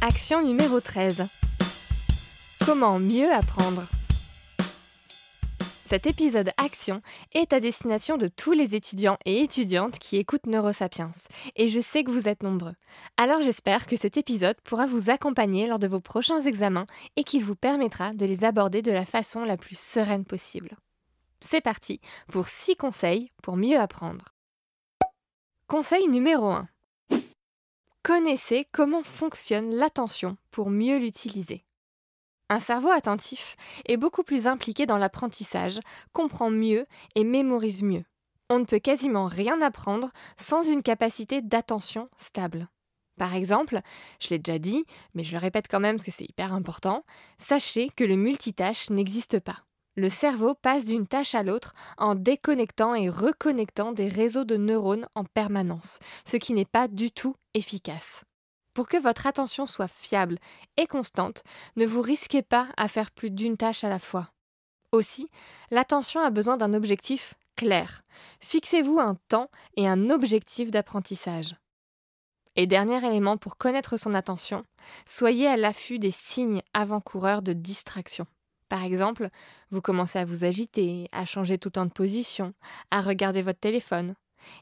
Action numéro 13. Comment mieux apprendre? Cet épisode Action est à destination de tous les étudiants et étudiantes qui écoutent Neurosapiens, et je sais que vous êtes nombreux. Alors j'espère que cet épisode pourra vous accompagner lors de vos prochains examens et qu'il vous permettra de les aborder de la façon la plus sereine possible. C'est parti pour 6 conseils pour mieux apprendre. Conseil numéro 1. Connaissez comment fonctionne l'attention pour mieux l'utiliser. Un cerveau attentif est beaucoup plus impliqué dans l'apprentissage, comprend mieux et mémorise mieux. On ne peut quasiment rien apprendre sans une capacité d'attention stable. Par exemple, je l'ai déjà dit, mais je le répète quand même parce que c'est hyper important, sachez que le multitâche n'existe pas le cerveau passe d'une tâche à l'autre en déconnectant et reconnectant des réseaux de neurones en permanence, ce qui n'est pas du tout efficace. Pour que votre attention soit fiable et constante, ne vous risquez pas à faire plus d'une tâche à la fois. Aussi, l'attention a besoin d'un objectif clair. Fixez-vous un temps et un objectif d'apprentissage. Et dernier élément pour connaître son attention, soyez à l'affût des signes avant-coureurs de distraction. Par exemple, vous commencez à vous agiter, à changer tout le temps de position, à regarder votre téléphone.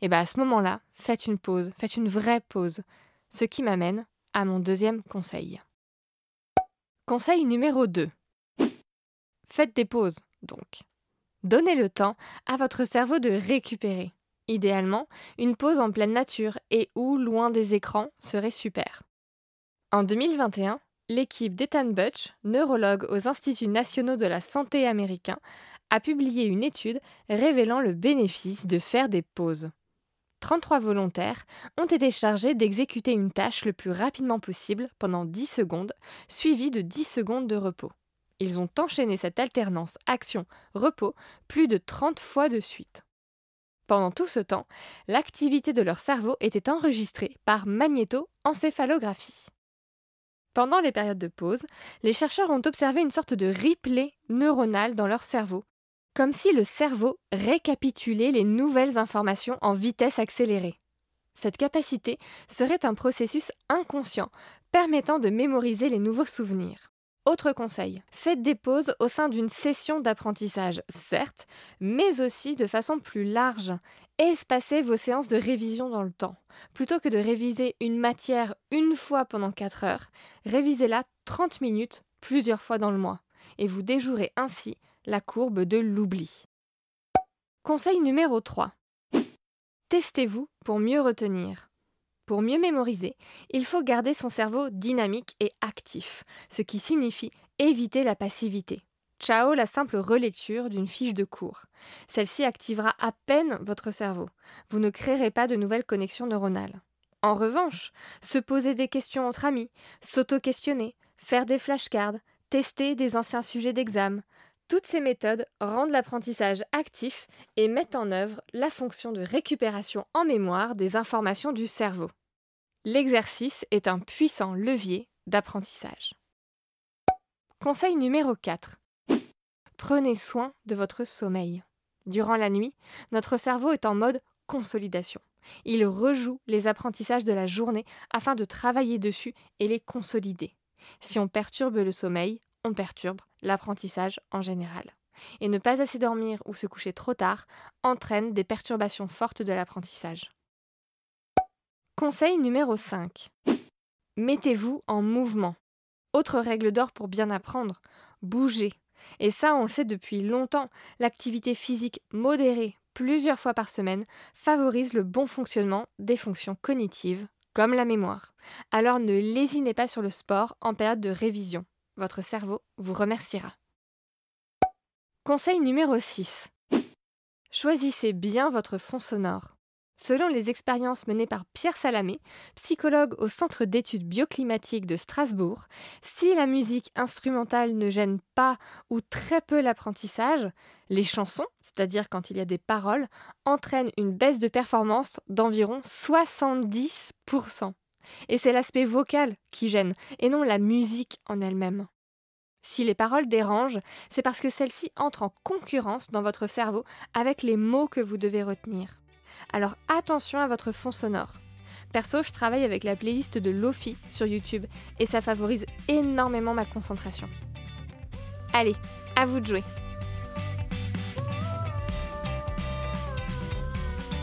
Et bien à ce moment-là, faites une pause, faites une vraie pause. Ce qui m'amène à mon deuxième conseil. Conseil numéro 2. Faites des pauses, donc. Donnez le temps à votre cerveau de récupérer. Idéalement, une pause en pleine nature et ou loin des écrans serait super. En 2021, l'équipe d'Ethan Butch, neurologue aux Instituts nationaux de la santé américains, a publié une étude révélant le bénéfice de faire des pauses. 33 volontaires ont été chargés d'exécuter une tâche le plus rapidement possible pendant 10 secondes, suivie de 10 secondes de repos. Ils ont enchaîné cette alternance action-repos plus de 30 fois de suite. Pendant tout ce temps, l'activité de leur cerveau était enregistrée par magnéto-encéphalographie. Pendant les périodes de pause, les chercheurs ont observé une sorte de replay neuronal dans leur cerveau, comme si le cerveau récapitulait les nouvelles informations en vitesse accélérée. Cette capacité serait un processus inconscient permettant de mémoriser les nouveaux souvenirs. Autre conseil, faites des pauses au sein d'une session d'apprentissage, certes, mais aussi de façon plus large. Espacez vos séances de révision dans le temps. Plutôt que de réviser une matière une fois pendant 4 heures, révisez-la 30 minutes plusieurs fois dans le mois, et vous déjouerez ainsi la courbe de l'oubli. Conseil numéro 3. Testez-vous pour mieux retenir. Pour mieux mémoriser, il faut garder son cerveau dynamique et actif, ce qui signifie éviter la passivité. Ciao la simple relecture d'une fiche de cours. Celle-ci activera à peine votre cerveau. Vous ne créerez pas de nouvelles connexions neuronales. En revanche, se poser des questions entre amis, s'auto-questionner, faire des flashcards, tester des anciens sujets d'examen, toutes ces méthodes rendent l'apprentissage actif et mettent en œuvre la fonction de récupération en mémoire des informations du cerveau. L'exercice est un puissant levier d'apprentissage. Conseil numéro 4. Prenez soin de votre sommeil. Durant la nuit, notre cerveau est en mode consolidation. Il rejoue les apprentissages de la journée afin de travailler dessus et les consolider. Si on perturbe le sommeil, on perturbe l'apprentissage en général. Et ne pas assez dormir ou se coucher trop tard entraîne des perturbations fortes de l'apprentissage. Conseil numéro 5. Mettez-vous en mouvement. Autre règle d'or pour bien apprendre, bougez. Et ça, on le sait depuis longtemps, l'activité physique modérée plusieurs fois par semaine favorise le bon fonctionnement des fonctions cognitives, comme la mémoire. Alors ne lésinez pas sur le sport en période de révision. Votre cerveau vous remerciera. Conseil numéro 6. Choisissez bien votre fond sonore. Selon les expériences menées par Pierre Salamé, psychologue au Centre d'études bioclimatiques de Strasbourg, si la musique instrumentale ne gêne pas ou très peu l'apprentissage, les chansons, c'est-à-dire quand il y a des paroles, entraînent une baisse de performance d'environ 70%. Et c'est l'aspect vocal qui gêne, et non la musique en elle-même. Si les paroles dérangent, c'est parce que celles-ci entrent en concurrence dans votre cerveau avec les mots que vous devez retenir. Alors attention à votre fond sonore. Perso, je travaille avec la playlist de Lofi sur YouTube et ça favorise énormément ma concentration. Allez, à vous de jouer